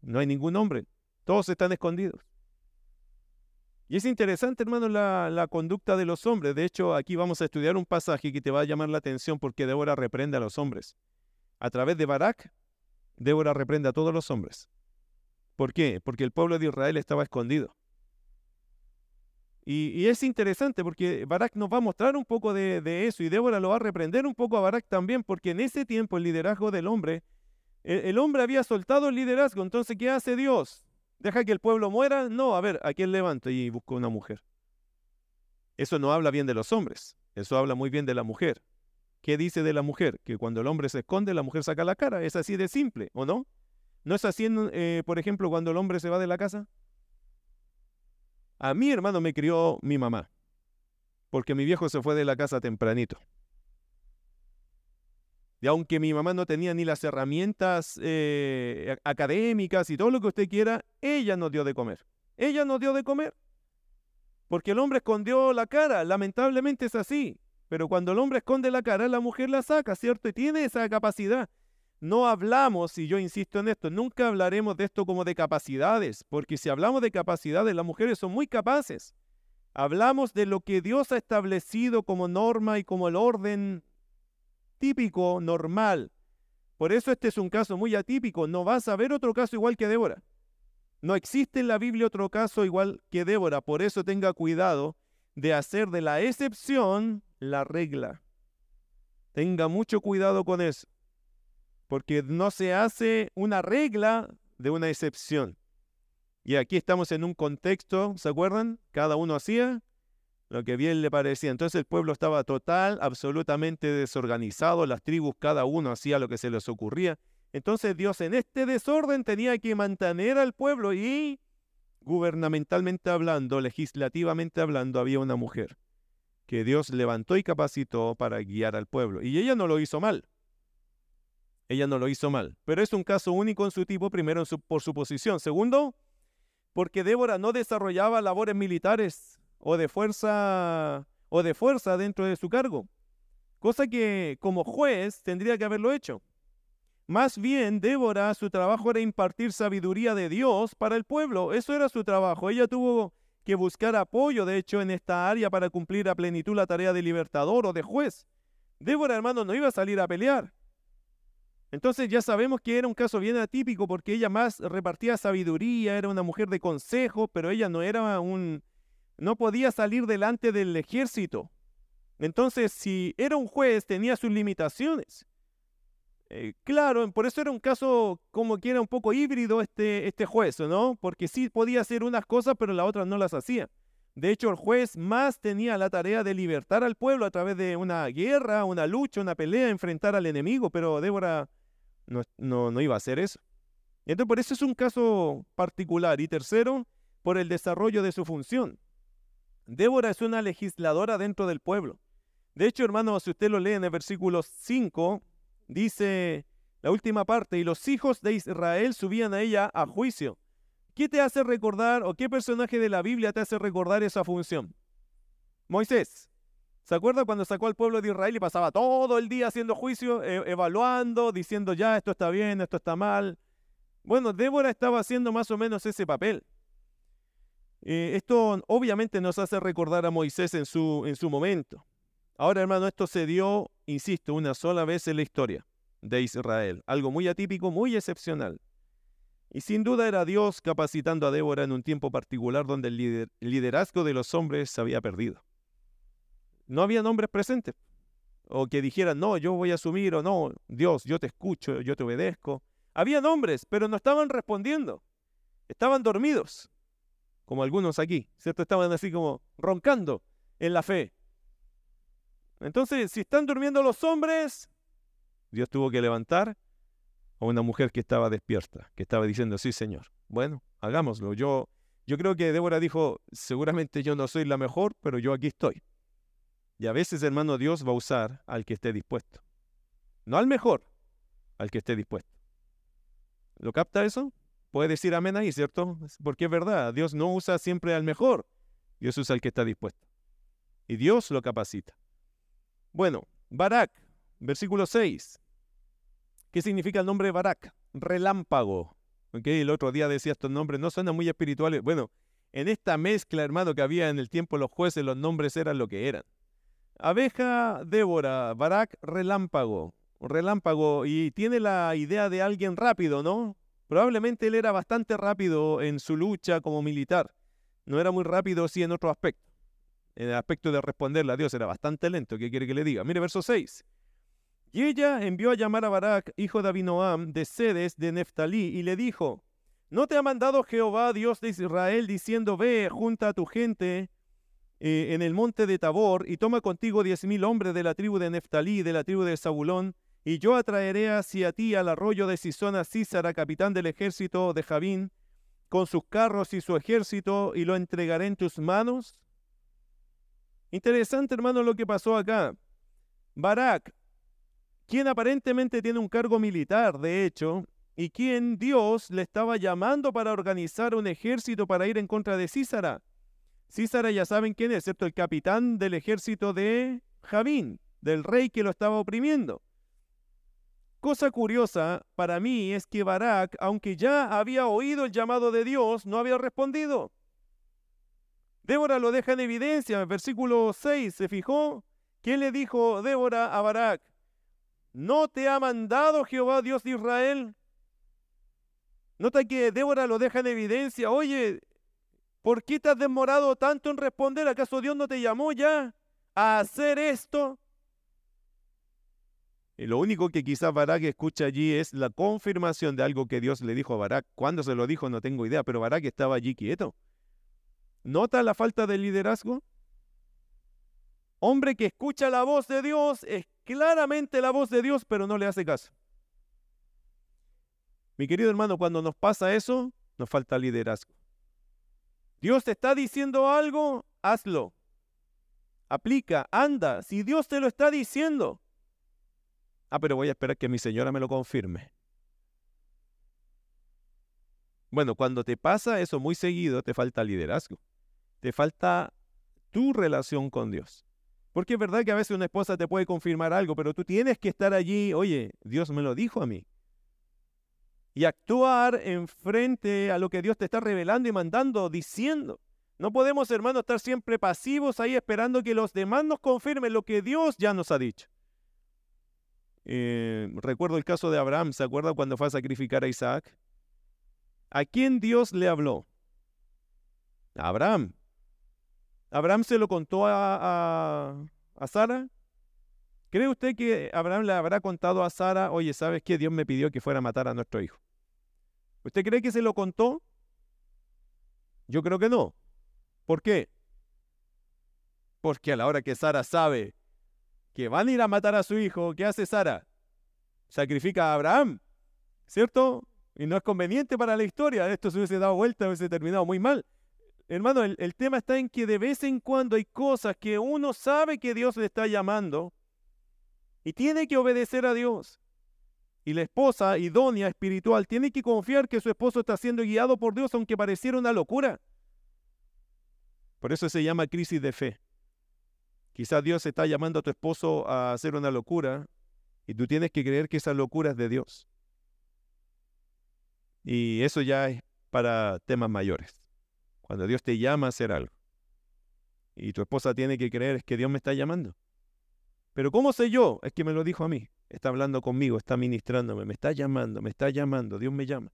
no hay ningún hombre. Todos están escondidos. Y es interesante, hermano, la, conducta de los hombres. De hecho, aquí vamos a estudiar un pasaje que te va a llamar la atención porque Débora reprende a los hombres. A través de Barak, Débora reprende a todos los hombres. ¿Por qué? Porque el pueblo de Israel estaba escondido. Y, es interesante porque Barak nos va a mostrar un poco de, eso y Débora lo va a reprender un poco a Barak también porque en ese tiempo el liderazgo del hombre, el, hombre había soltado el liderazgo, entonces ¿qué hace Dios? ¿Deja que el pueblo muera? No, a ver, ¿a quién levanto? Y busco una mujer. Eso no habla bien de los hombres, eso habla muy bien de la mujer. ¿Qué dice de la mujer? Que cuando el hombre se esconde, la mujer saca la cara. Es así de simple, ¿o no? ¿No es así, eh, por ejemplo, cuando el hombre se va de la casa? A mi hermano me crió mi mamá, porque mi viejo se fue de la casa tempranito. Y aunque mi mamá no tenía ni las herramientas eh, académicas y todo lo que usted quiera, ella nos dio de comer. Ella nos dio de comer. Porque el hombre escondió la cara, lamentablemente es así. Pero cuando el hombre esconde la cara, la mujer la saca, ¿cierto? Y tiene esa capacidad. No hablamos, y yo insisto en esto, nunca hablaremos de esto como de capacidades, porque si hablamos de capacidades, las mujeres son muy capaces. Hablamos de lo que Dios ha establecido como norma y como el orden típico, normal. Por eso este es un caso muy atípico. No vas a ver otro caso igual que Débora. No existe en la Biblia otro caso igual que Débora. Por eso tenga cuidado de hacer de la excepción la regla. Tenga mucho cuidado con eso. Porque no se hace una regla de una excepción. Y aquí estamos en un contexto, ¿se acuerdan? Cada uno hacía lo que bien le parecía. Entonces el pueblo estaba total, absolutamente desorganizado, las tribus cada uno hacía lo que se les ocurría. Entonces Dios en este desorden tenía que mantener al pueblo y gubernamentalmente hablando, legislativamente hablando, había una mujer que Dios levantó y capacitó para guiar al pueblo. Y ella no lo hizo mal. Ella no lo hizo mal. Pero es un caso único en su tipo, primero por su posición. Segundo, porque Débora no desarrollaba labores militares o de fuerza o de fuerza dentro de su cargo, cosa que como juez tendría que haberlo hecho. Más bien, Débora, su trabajo era impartir sabiduría de Dios para el pueblo. Eso era su trabajo. Ella tuvo que buscar apoyo, de hecho, en esta área para cumplir a plenitud la tarea de libertador o de juez. Débora, hermano, no iba a salir a pelear. Entonces ya sabemos que era un caso bien atípico porque ella más repartía sabiduría, era una mujer de consejo, pero ella no era un, no podía salir delante del ejército. Entonces, si era un juez, tenía sus limitaciones. Eh, claro, por eso era un caso como que era un poco híbrido este, este juez, ¿no? Porque sí podía hacer unas cosas, pero las otras no las hacía. De hecho, el juez más tenía la tarea de libertar al pueblo a través de una guerra, una lucha, una pelea, enfrentar al enemigo, pero Débora no, no, no iba a hacer eso. Entonces, por eso es un caso particular. Y tercero, por el desarrollo de su función. Débora es una legisladora dentro del pueblo. De hecho, hermano, si usted lo lee en el versículo 5, dice la última parte, y los hijos de Israel subían a ella a juicio. ¿Qué te hace recordar o qué personaje de la Biblia te hace recordar esa función? Moisés. ¿Se acuerda cuando sacó al pueblo de Israel y pasaba todo el día haciendo juicio, e, evaluando, diciendo ya, esto está bien, esto está mal? Bueno, Débora estaba haciendo más o menos ese papel. Eh, esto obviamente nos hace recordar a Moisés en su, en su momento. Ahora, hermano, esto se dio, insisto, una sola vez en la historia de Israel. Algo muy atípico, muy excepcional. Y sin duda era Dios capacitando a Débora en un tiempo particular donde el liderazgo de los hombres se había perdido. No había hombres presentes. O que dijeran, no, yo voy a asumir, o no, Dios, yo te escucho, yo te obedezco. Había hombres, pero no estaban respondiendo. Estaban dormidos como algunos aquí, ¿cierto? Estaban así como roncando en la fe. Entonces, si están durmiendo los hombres, Dios tuvo que levantar a una mujer que estaba despierta, que estaba diciendo, sí, Señor, bueno, hagámoslo. Yo, yo creo que Débora dijo, seguramente yo no soy la mejor, pero yo aquí estoy. Y a veces, hermano, Dios va a usar al que esté dispuesto. No al mejor, al que esté dispuesto. ¿Lo capta eso? Puede decir amén ahí, ¿cierto? Porque es verdad, Dios no usa siempre al mejor, Dios usa al que está dispuesto. Y Dios lo capacita. Bueno, Barak, versículo 6. ¿Qué significa el nombre Barak? Relámpago. Okay, el otro día decía estos nombres, no suenan muy espirituales. Bueno, en esta mezcla, hermano, que había en el tiempo los jueces, los nombres eran lo que eran. Abeja, Débora, Barak, relámpago. Relámpago, y tiene la idea de alguien rápido, ¿no? Probablemente él era bastante rápido en su lucha como militar. No era muy rápido, sí, en otro aspecto. En el aspecto de responderle a Dios era bastante lento. ¿Qué quiere que le diga? Mire verso 6. Y ella envió a llamar a Barak, hijo de Abinoam, de Sedes, de Neftalí, y le dijo, ¿No te ha mandado Jehová, Dios de Israel, diciendo, ve, junta a tu gente eh, en el monte de Tabor y toma contigo diez mil hombres de la tribu de Neftalí de la tribu de Zabulón, y yo atraeré hacia ti al arroyo de Sisona Císara, capitán del ejército de Javín, con sus carros y su ejército, y lo entregaré en tus manos? Interesante, hermano, lo que pasó acá. Barak, quien aparentemente tiene un cargo militar, de hecho, y quien Dios le estaba llamando para organizar un ejército para ir en contra de Císara. Císara ya saben quién es, excepto el capitán del ejército de Javín, del rey que lo estaba oprimiendo. Cosa curiosa para mí es que Barak, aunque ya había oído el llamado de Dios, no había respondido. Débora lo deja en evidencia. En versículo 6 se fijó. ¿Quién le dijo Débora a Barak? ¿No te ha mandado Jehová Dios de Israel? Nota que Débora lo deja en evidencia. Oye, ¿por qué te has demorado tanto en responder? ¿Acaso Dios no te llamó ya a hacer esto? Y lo único que quizás Barak escucha allí es la confirmación de algo que Dios le dijo a Barak. ¿Cuándo se lo dijo? No tengo idea, pero Barak estaba allí quieto. ¿Nota la falta de liderazgo? Hombre que escucha la voz de Dios, es claramente la voz de Dios, pero no le hace caso. Mi querido hermano, cuando nos pasa eso, nos falta liderazgo. Dios te está diciendo algo, hazlo. Aplica, anda. Si Dios te lo está diciendo, Ah, pero voy a esperar que mi señora me lo confirme. Bueno, cuando te pasa eso muy seguido, te falta liderazgo. Te falta tu relación con Dios. Porque es verdad que a veces una esposa te puede confirmar algo, pero tú tienes que estar allí, oye, Dios me lo dijo a mí. Y actuar en frente a lo que Dios te está revelando y mandando, diciendo. No podemos, hermanos, estar siempre pasivos ahí esperando que los demás nos confirmen lo que Dios ya nos ha dicho. Eh, recuerdo el caso de Abraham, ¿se acuerda cuando fue a sacrificar a Isaac? ¿A quién Dios le habló? A Abraham. ¿Abraham se lo contó a, a, Sara? ¿Cree usted que Abraham le habrá contado a Sara, oye, ¿sabes qué? Dios me pidió que fuera a matar a nuestro hijo. ¿Usted cree que se lo contó? Yo creo que no. ¿Por qué? Porque a la hora que Sara sabe que van a ir a matar a su hijo, ¿qué hace Sara? Sacrifica a Abraham, ¿cierto? Y no es conveniente para la historia. Esto se hubiese dado vuelta, hubiese terminado muy mal. Hermano, el, el, tema está en que de vez en cuando hay cosas que uno sabe que Dios le está llamando y tiene que obedecer a Dios. Y la esposa idónea espiritual tiene que confiar que su esposo está siendo guiado por Dios aunque pareciera una locura. Por eso se llama crisis de fe. Quizás Dios está llamando a tu esposo a hacer una locura y tú tienes que creer que esa locura es de Dios. Y eso ya es para temas mayores. Cuando Dios te llama a hacer algo. Y tu esposa tiene que creer que Dios me está llamando. Pero ¿cómo sé yo? Es que me lo dijo a mí. Está hablando conmigo, está ministrándome, me está llamando, me está llamando, Dios me llama.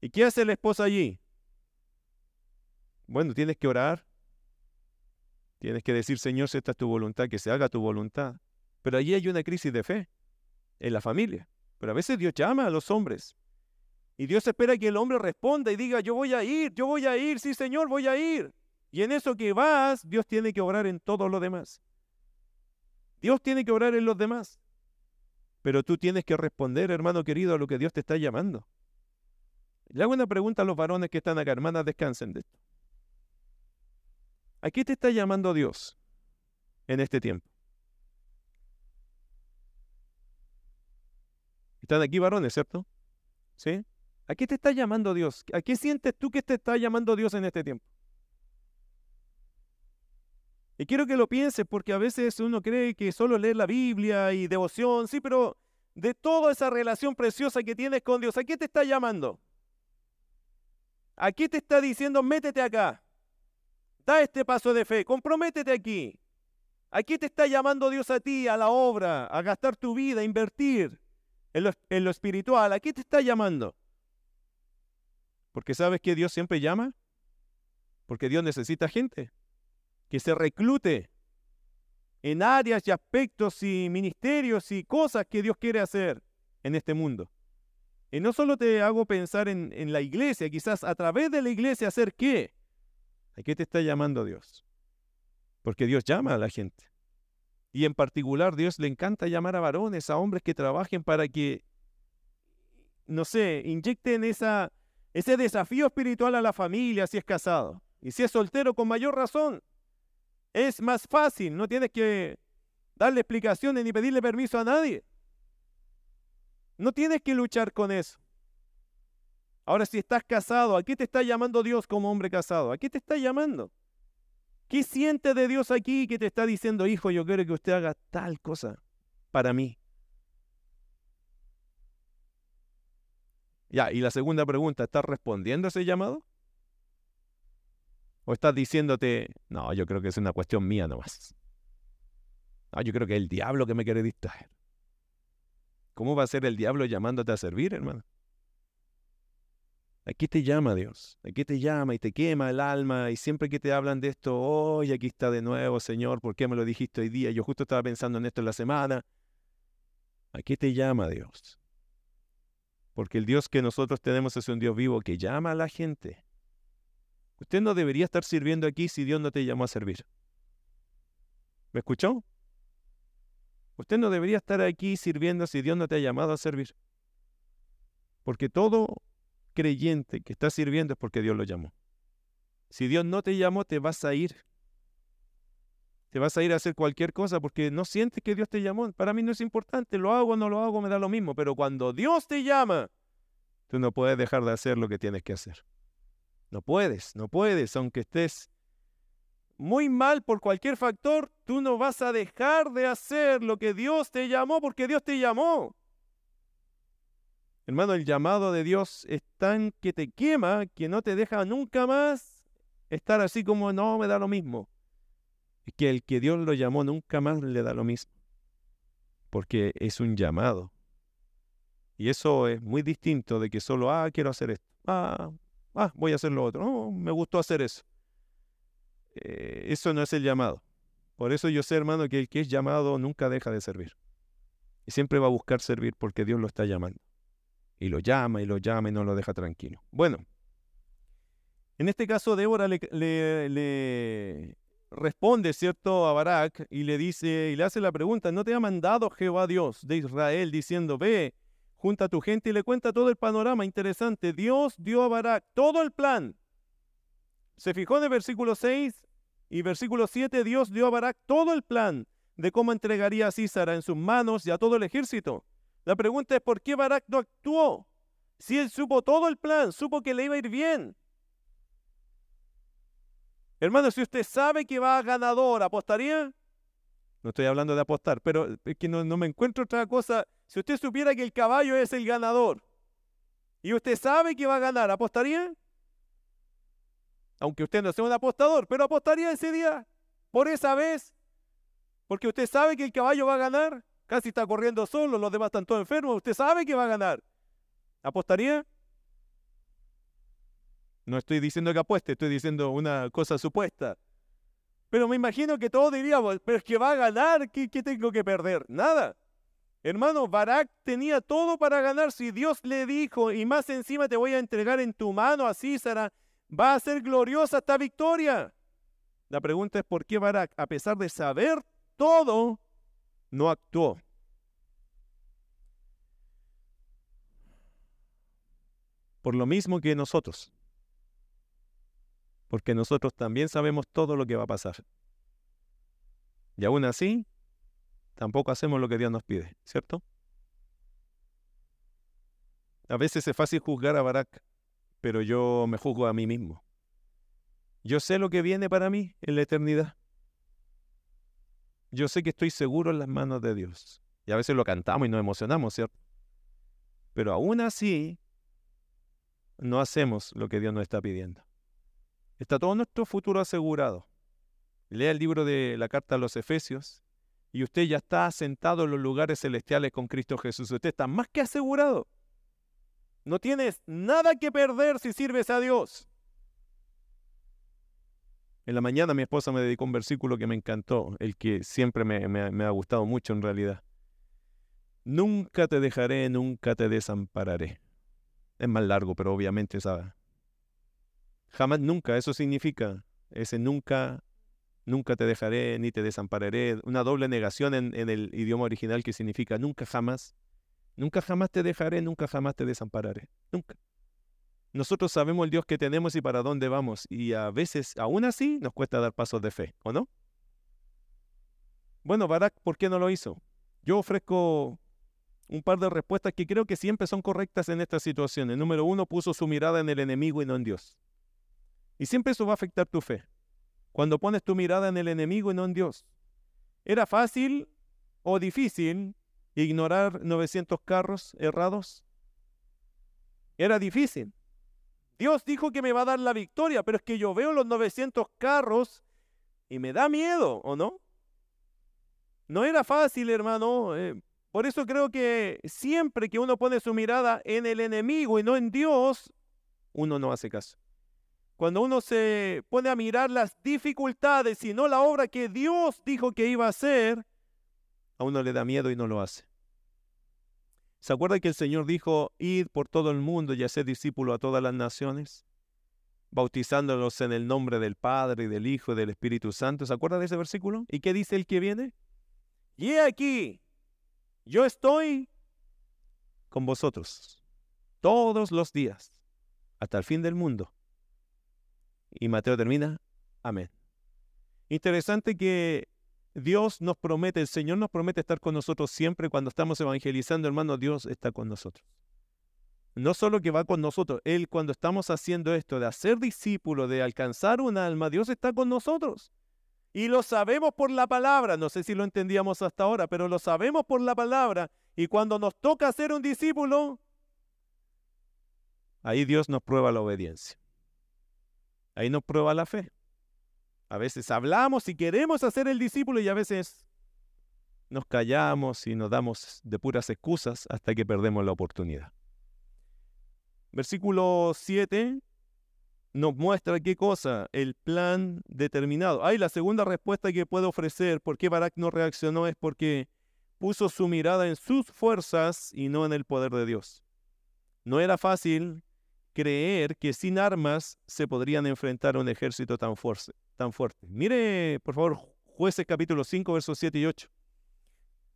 ¿Y qué hace la esposa allí? Bueno, tienes que orar, Tienes que decir, Señor, si esta es tu voluntad, que se haga tu voluntad. Pero allí hay una crisis de fe en la familia. Pero a veces Dios llama a los hombres. Y Dios espera que el hombre responda y diga, yo voy a ir, yo voy a ir, sí Señor, voy a ir. Y en eso que vas, Dios tiene que obrar en todo lo demás. Dios tiene que obrar en los demás. Pero tú tienes que responder, hermano querido, a lo que Dios te está llamando. Le hago una pregunta a los varones que están acá, hermanas, descansen de esto. ¿A qué te está llamando Dios en este tiempo? Están aquí varones, ¿cierto? ¿Sí? ¿A qué te está llamando Dios? ¿A qué sientes tú que te está llamando Dios en este tiempo? Y quiero que lo pienses porque a veces uno cree que solo leer la Biblia y devoción, sí, pero de toda esa relación preciosa que tienes con Dios, ¿a qué te está llamando? ¿A qué te está diciendo, métete acá? Da este paso de fe, comprométete aquí. Aquí te está llamando Dios a ti, a la obra, a gastar tu vida, a invertir en lo, en lo espiritual. Aquí te está llamando. Porque sabes que Dios siempre llama. Porque Dios necesita gente que se reclute en áreas y aspectos y ministerios y cosas que Dios quiere hacer en este mundo. Y no solo te hago pensar en, en la iglesia, quizás a través de la iglesia hacer qué. ¿A qué te está llamando Dios? Porque Dios llama a la gente. Y en particular Dios le encanta llamar a varones, a hombres que trabajen para que, no sé, inyecten ese desafío espiritual a la familia si es casado. Y si es soltero, con mayor razón. Es más fácil, no tienes que darle explicaciones ni pedirle permiso a nadie. No tienes que luchar con eso. Ahora, si estás casado, ¿a qué te está llamando Dios como hombre casado? ¿A qué te está llamando? ¿Qué siente de Dios aquí que te está diciendo, hijo, yo quiero que usted haga tal cosa para mí? Ya, y la segunda pregunta, ¿estás respondiendo a ese llamado? ¿O estás diciéndote, no, yo creo que es una cuestión mía nomás? No, yo creo que es el diablo que me quiere distraer. ¿Cómo va a ser el diablo llamándote a servir, hermano? Aquí te llama Dios, aquí te llama y te quema el alma y siempre que te hablan de esto, hoy aquí está de nuevo, Señor, ¿por qué me lo dijiste hoy día? Yo justo estaba pensando en esto en la semana. Aquí te llama Dios. Porque el Dios que nosotros tenemos es un Dios vivo que llama a la gente. Usted no debería estar sirviendo aquí si Dios no te llamó a servir. ¿Me escuchó? Usted no debería estar aquí sirviendo si Dios no te ha llamado a servir. Porque todo creyente que está sirviendo es porque Dios lo llamó. Si Dios no te llamó, te vas a ir. Te vas a ir a hacer cualquier cosa porque no sientes que Dios te llamó. Para mí no es importante, lo hago o no lo hago, me da lo mismo. Pero cuando Dios te llama, tú no puedes dejar de hacer lo que tienes que hacer. No puedes, no puedes, aunque estés muy mal por cualquier factor, tú no vas a dejar de hacer lo que Dios te llamó porque Dios te llamó. Hermano, el llamado de Dios es tan que te quema que no te deja nunca más estar así como no me da lo mismo. Es que el que Dios lo llamó nunca más le da lo mismo. Porque es un llamado. Y eso es muy distinto de que solo, ah, quiero hacer esto. Ah, ah, voy a hacer lo otro. Oh, me gustó hacer eso. Eh, eso no es el llamado. Por eso yo sé, hermano, que el que es llamado nunca deja de servir. Y siempre va a buscar servir porque Dios lo está llamando. Y lo llama y lo llama y no lo deja tranquilo. Bueno, en este caso Débora le, le responde, ¿cierto?, a Barak y le dice, y le hace la pregunta, ¿no te ha mandado Jehová Dios de Israel diciendo, ve, junta a tu gente y le cuenta todo el panorama interesante? Dios dio a Barak todo el plan. Se fijó en el versículo 6 y versículo 7, Dios dio a Barak todo el plan de cómo entregaría a Císara en sus manos y a todo el ejército. La pregunta es, ¿por qué Barak no actuó? Si él supo todo el plan, supo que le iba a ir bien. Hermano, si usted sabe que va a ganador, ¿apostaría? No estoy hablando de apostar, pero es que no, no me encuentro otra cosa. Si usted supiera que el caballo es el ganador y usted sabe que va a ganar, ¿apostaría? aunque usted no sea un apostador, pero apostaría ese día, por esa vez, porque usted sabe que el caballo va a ganar, casi está corriendo solo, los demás están todos enfermos, usted sabe que va a ganar. ¿Apostaría? No estoy diciendo que apueste, estoy diciendo una cosa supuesta. Pero me imagino que todos diríamos, pero es que va a ganar, ¿qué, tengo que perder? Nada. Hermano, Barak tenía todo para ganar si Dios le dijo, y más encima te voy a entregar en tu mano a Císara Va a ser gloriosa esta victoria. La pregunta es por qué Barak, a pesar de saber todo, no actuó. Por lo mismo que nosotros. Porque nosotros también sabemos todo lo que va a pasar. Y aún así, tampoco hacemos lo que Dios nos pide, ¿cierto? A veces es fácil juzgar a Barak pero yo me juzgo a mí mismo. Yo sé lo que viene para mí en la eternidad. Yo sé que estoy seguro en las manos de Dios. Y a veces lo cantamos y nos emocionamos, ¿cierto? Pero aún así, no hacemos lo que Dios nos está pidiendo. Está todo nuestro futuro asegurado. Lea el libro de la carta a los Efesios y usted ya está sentado en los lugares celestiales con Cristo Jesús. Usted está más que asegurado. No tienes nada que perder si sirves a Dios. En la mañana mi esposa me dedicó un versículo que me encantó, el que siempre me, ha gustado mucho en realidad. Nunca te dejaré, nunca te desampararé. Es más largo, pero obviamente sabe. Jamás nunca, eso significa, ese nunca, nunca te dejaré ni te desampararé. Una doble negación en el idioma original que significa nunca jamás. Nunca jamás te dejaré, nunca jamás te desampararé. Nunca. Nosotros sabemos el Dios que tenemos y para dónde vamos. Y a veces, aún así, nos cuesta dar pasos de fe, ¿o no? Bueno, Barak, ¿por qué no lo hizo? Yo ofrezco un par de respuestas que creo que siempre son correctas en estas situaciones. Número uno, puso su mirada en el enemigo y no en Dios. Y siempre eso va a afectar tu fe. Cuando pones tu mirada en el enemigo y no en Dios. ¿Era fácil o difícil ignorar 900 carros errados? Era difícil. Dios dijo que me va a dar la victoria, pero es que yo veo los 900 carros y me da miedo, ¿o no? No era fácil, hermano. Eh, por eso creo que siempre que uno pone su mirada en el enemigo y no en Dios, uno no hace caso. Cuando uno se pone a mirar las dificultades y no la obra que Dios dijo que iba a hacer, a uno le da miedo y no lo hace. ¿Se acuerda que el Señor dijo, id por todo el mundo y hacer discípulo a todas las naciones? Bautizándolos en el nombre del Padre y del Hijo y del Espíritu Santo. ¿Se acuerda de ese versículo? ¿Y qué dice el que viene? Y he aquí, yo estoy con vosotros todos los días hasta el fin del mundo. Y Mateo termina, amén. Interesante que Dios nos promete, el Señor nos promete estar con nosotros siempre cuando estamos evangelizando, hermano, Dios está con nosotros. No solo que va con nosotros, Él cuando estamos haciendo esto de hacer discípulo, de alcanzar un alma, Dios está con nosotros. Y lo sabemos por la palabra, no sé si lo entendíamos hasta ahora, pero lo sabemos por la palabra. Y cuando nos toca ser un discípulo, ahí Dios nos prueba la obediencia. Ahí nos prueba la fe. A veces hablamos y queremos hacer el discípulo y a veces nos callamos y nos damos de puras excusas hasta que perdemos la oportunidad. Versículo 7 nos muestra qué cosa, el plan determinado. Hay la segunda respuesta que puede ofrecer por qué Barak no reaccionó es porque puso su mirada en sus fuerzas y no en el poder de Dios. No era fácil creer que sin armas se podrían enfrentar a un ejército tan fuerte tan fuerte. Mire, por favor, jueces capítulo 5, versos 7 y 8.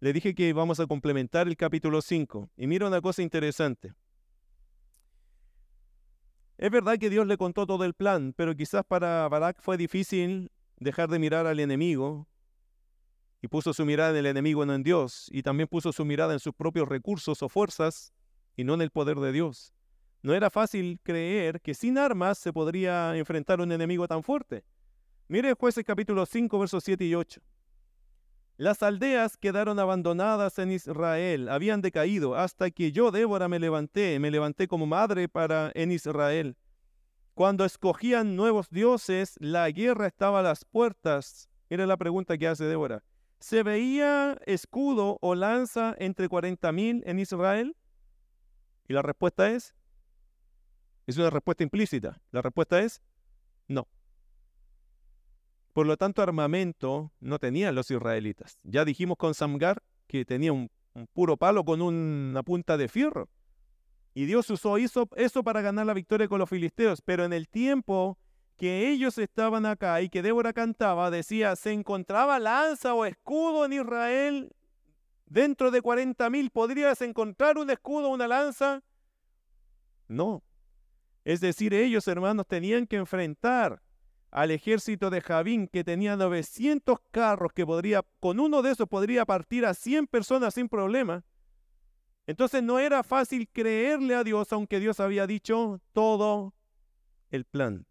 Le dije que vamos a complementar el capítulo 5. Y mira una cosa interesante. Es verdad que Dios le contó todo el plan, pero quizás para Barak fue difícil dejar de mirar al enemigo y puso su mirada en el enemigo, no en Dios, y también puso su mirada en sus propios recursos o fuerzas y no en el poder de Dios. No era fácil creer que sin armas se podría enfrentar a un enemigo tan fuerte. Mire jueces capítulo 5, versos 7 y 8. Las aldeas quedaron abandonadas en Israel, habían decaído, hasta que yo, Débora, me levanté, me levanté como madre para en Israel. Cuando escogían nuevos dioses, la guerra estaba a las puertas. Mira la pregunta que hace Débora. ¿Se veía escudo o lanza entre cuarenta mil en Israel? Y la respuesta es, es una respuesta implícita. La respuesta es, no. Por lo tanto, armamento no tenían los israelitas. Ya dijimos con Samgar que tenía un, puro palo con una punta de fierro. Y Dios usó eso, para ganar la victoria con los filisteos. Pero en el tiempo que ellos estaban acá y que Débora cantaba, decía, ¿se encontraba lanza o escudo en Israel? Dentro de 40 mil, ¿podrías encontrar un escudo o una lanza? No. Es decir, ellos, hermanos, tenían que enfrentar al ejército de Javín que tenía 900 carros que podría, con uno de esos podría partir a 100 personas sin problema. Entonces no era fácil creerle a Dios aunque Dios había dicho todo el plan.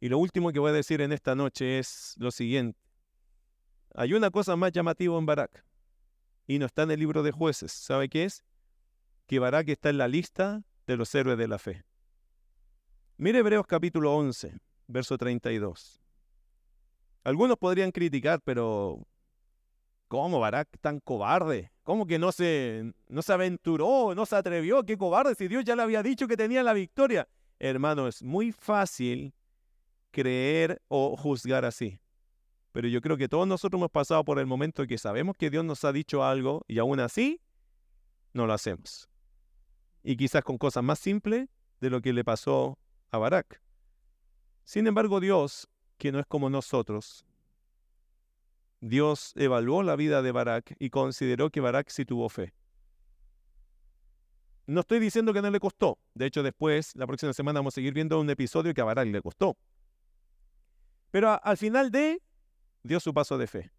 Y lo último que voy a decir en esta noche es lo siguiente. Hay una cosa más llamativa en Barak y no está en el libro de jueces. ¿Sabe qué es? Que Barak está en la lista de los héroes de la fe. Mire Hebreos capítulo 11 verso 32. Algunos podrían criticar, pero ¿cómo Barak tan cobarde? ¿Cómo que no se, no se aventuró, no se atrevió? ¡Qué cobarde! Si Dios ya le había dicho que tenía la victoria. Hermano, es muy fácil creer o juzgar así. Pero yo creo que todos nosotros hemos pasado por el momento que sabemos que Dios nos ha dicho algo y aún así no lo hacemos. y quizás con cosas más simples de lo que le pasó a Barak. Sin embargo, Dios, que no es como nosotros, Dios evaluó la vida de Barak y consideró que Barak sí tuvo fe. No estoy diciendo que no le costó. De hecho, después, la próxima semana, vamos a seguir viendo un episodio que a Barak le costó. Pero al final de, dio su paso de fe.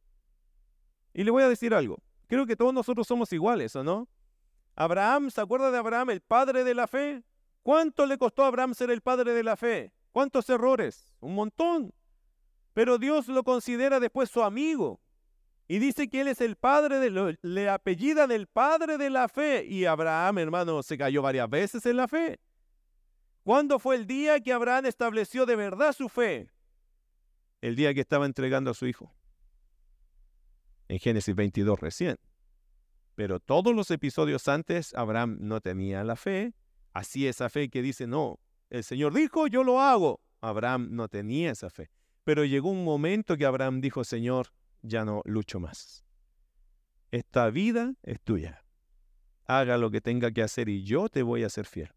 Y le voy a decir algo. Creo que todos nosotros somos iguales, ¿o no? Abraham, ¿se acuerda de Abraham, el padre de la fe? ¿Cuánto le costó a Abraham ser el padre de la fe? ¿Cuántos errores? Un montón. Pero Dios lo considera después su amigo. Y dice que él es el padre de le apellida del padre de la fe. Y Abraham, hermano, se cayó varias veces en la fe. ¿Cuándo fue el día que Abraham estableció de verdad su fe? El día que estaba entregando a su hijo. En Génesis 22 recién. Pero todos los episodios antes, Abraham no tenía la fe. Así esa fe que dice, no, el Señor dijo, yo lo hago. Abraham no tenía esa fe. Pero llegó un momento que Abraham dijo, Señor, ya no lucho más. Esta vida es tuya. Haga lo que tenga que hacer y yo te voy a ser fiel.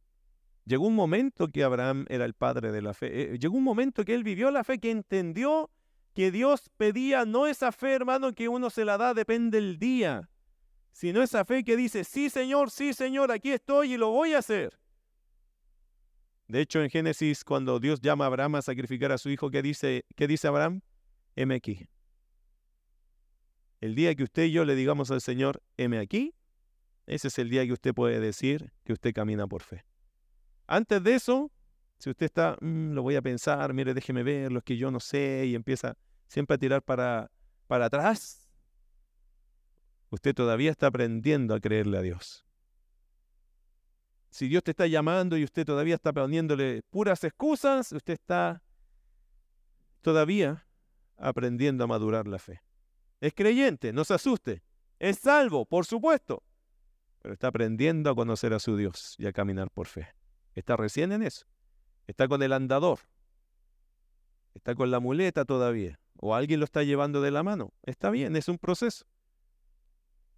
Llegó un momento que Abraham era el padre de la fe. Eh, llegó un momento que él vivió la fe, que entendió que Dios pedía no esa fe, hermano, que uno se la da, depende del día, sino esa fe que dice, sí Señor, sí Señor, aquí estoy y lo voy a hacer. De hecho, en Génesis, cuando Dios llama a Abraham a sacrificar a su hijo, ¿qué dice, qué dice Abraham? Heme aquí. El día que usted y yo le digamos al Señor, heme aquí, ese es el día que usted puede decir que usted camina por fe. Antes de eso, si usted está, mm, lo voy a pensar, mire, déjeme ver, lo que yo no sé, y empieza siempre a tirar para, para atrás, usted todavía está aprendiendo a creerle a Dios. Si Dios te está llamando y usted todavía está poniéndole puras excusas, usted está todavía aprendiendo a madurar la fe. Es creyente, no se asuste. Es salvo, por supuesto. Pero está aprendiendo a conocer a su Dios y a caminar por fe. Está recién en eso. Está con el andador. Está con la muleta todavía. O alguien lo está llevando de la mano. Está bien, es un proceso.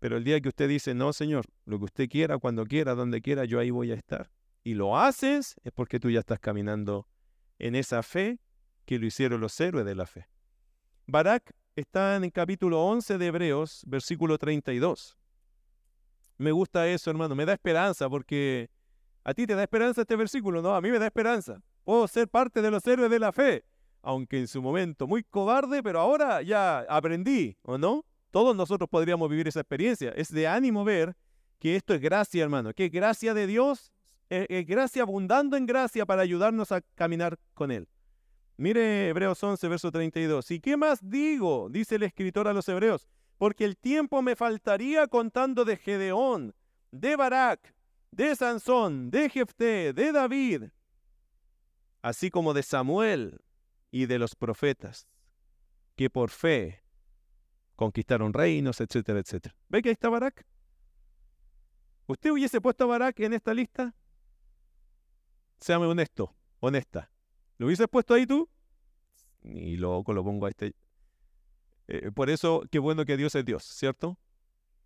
Pero el día que usted dice, no, Señor, lo que usted quiera, cuando quiera, donde quiera, yo ahí voy a estar. Y lo haces, es porque tú ya estás caminando en esa fe que lo hicieron los héroes de la fe. Barak está en el capítulo 11 de Hebreos, versículo 32. Me gusta eso, hermano, me da esperanza porque a ti te da esperanza este versículo, ¿no? A mí me da esperanza. Puedo ser parte de los héroes de la fe, aunque en su momento muy cobarde, pero ahora ya aprendí, ¿o no? Todos nosotros podríamos vivir esa experiencia. Es de ánimo ver que esto es gracia, hermano, que gracia de Dios, es, eh, eh, gracia abundando en gracia para ayudarnos a caminar con Él. Mire Hebreos 11, verso 32. ¿Y qué más digo? Dice el escritor a los hebreos. Porque el tiempo me faltaría contando de Gedeón, de Barak, de Sansón, de Jefté, de David, así como de Samuel y de los profetas, que por fe conquistaron reinos, etcétera, etcétera. ¿Ve que ahí está Barak? ¿Usted hubiese puesto a Barak en esta lista? Séame honesto, honesta. ¿Lo hubieses puesto ahí tú? Ni loco lo pongo a este. Eh, por eso, qué bueno que Dios es Dios, ¿cierto?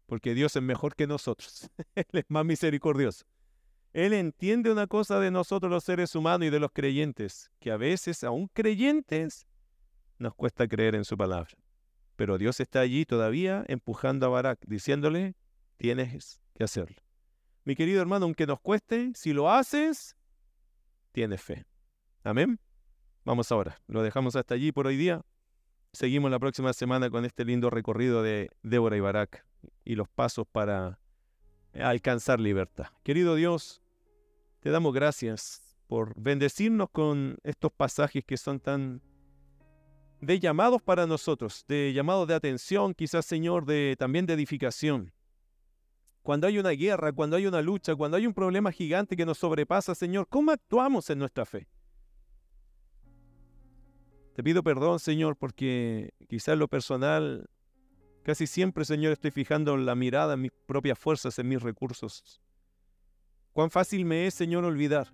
Porque Dios es mejor que nosotros. Él es más misericordioso. Él entiende una cosa de nosotros los seres humanos y de los creyentes, que a veces, aún creyentes, nos cuesta creer en su palabra. Pero Dios está allí todavía empujando a Barak, diciéndole, tienes que hacerlo. Mi querido hermano, aunque nos cueste, si lo haces, tienes fe. Amén. Vamos ahora. Lo dejamos hasta allí por hoy día. Seguimos la próxima semana con este lindo recorrido de Débora y Barak y los pasos para alcanzar libertad. Querido Dios, te damos gracias por bendecirnos con estos pasajes que son tan de llamados para nosotros, de llamados de atención, quizás Señor, de también de edificación. Cuando hay una guerra, cuando hay una lucha, cuando hay un problema gigante que nos sobrepasa, Señor, ¿cómo actuamos en nuestra fe? Te pido perdón, Señor, porque quizás lo personal, casi siempre, Señor, estoy fijando la mirada en mis propias fuerzas, en mis recursos. Cuán fácil me es, Señor, olvidar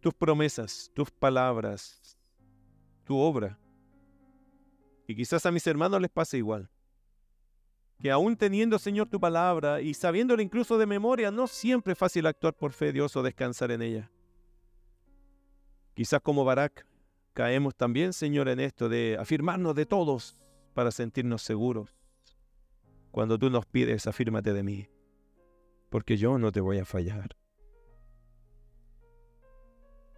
tus promesas, tus palabras, tu obra. Y quizás a mis hermanos les pase igual. que aún teniendo, Señor, tu palabra y sabiéndola incluso de memoria, no siempre es fácil actuar por fe, Dios, o descansar en ella. Quizás como Barak caemos también, Señor, en esto de afirmarnos de todos para sentirnos seguros. Cuando tú nos pides, afírmate de mí, porque yo no te voy a fallar.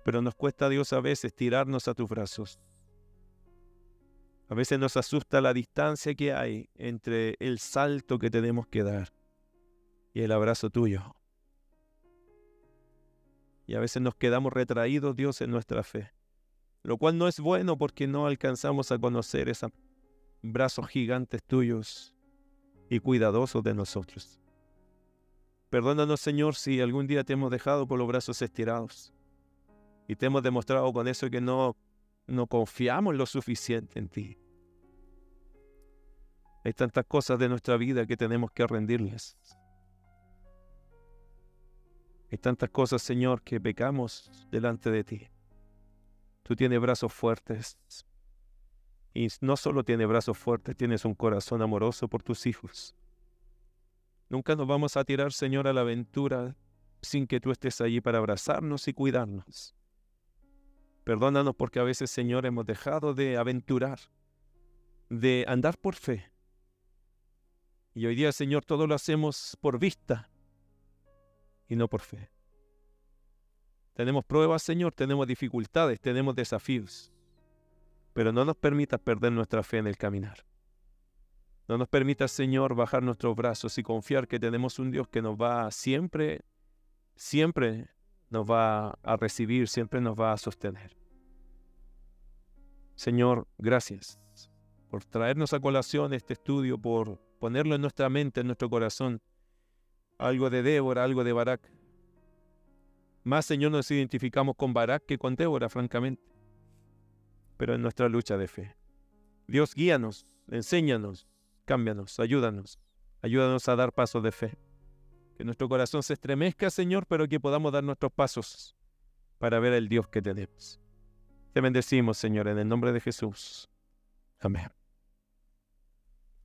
Pero nos cuesta, Dios, a veces tirarnos a tus brazos. A veces nos asusta la distancia que hay entre el salto que tenemos que dar y el abrazo tuyo. Y a veces nos quedamos retraídos, Dios, en nuestra fe. Lo cual no es bueno porque no alcanzamos a conocer esos brazos gigantes tuyos y cuidadosos de nosotros. Perdónanos, Señor, si algún día te hemos dejado por los brazos estirados y te hemos demostrado con eso que no, no confiamos lo suficiente en ti. Hay tantas cosas de nuestra vida que tenemos que rendirles. Hay tantas cosas, Señor, que pecamos delante de ti. Tú tienes brazos fuertes. Y no solo tienes brazos fuertes, tienes un corazón amoroso por tus hijos. Nunca nos vamos a tirar, Señor, a la aventura sin que tú estés allí para abrazarnos y cuidarnos. Perdónanos porque a veces, Señor, hemos dejado de aventurar, de andar por fe. Y hoy día, Señor, todo lo hacemos por vista, y no por fe. Tenemos pruebas, Señor, tenemos dificultades, tenemos desafíos, pero no nos permitas perder nuestra fe en el caminar. No nos permitas, Señor, bajar nuestros brazos y confiar que tenemos un Dios que nos va siempre, siempre nos va a recibir, siempre nos va a sostener. Señor, gracias por traernos a colación este estudio, por ponerlo en nuestra mente, en nuestro corazón, algo de Débora, algo de Barak. Más, Señor, nos identificamos con Barak que con Débora, francamente, pero en nuestra lucha de fe. Dios, guíanos, enséñanos, cámbianos, ayúdanos, ayúdanos a dar pasos de fe. Que nuestro corazón se estremezca, Señor, pero que podamos dar nuestros pasos para ver al Dios que tenemos. Te bendecimos, Señor, en el nombre de Jesús. Amén.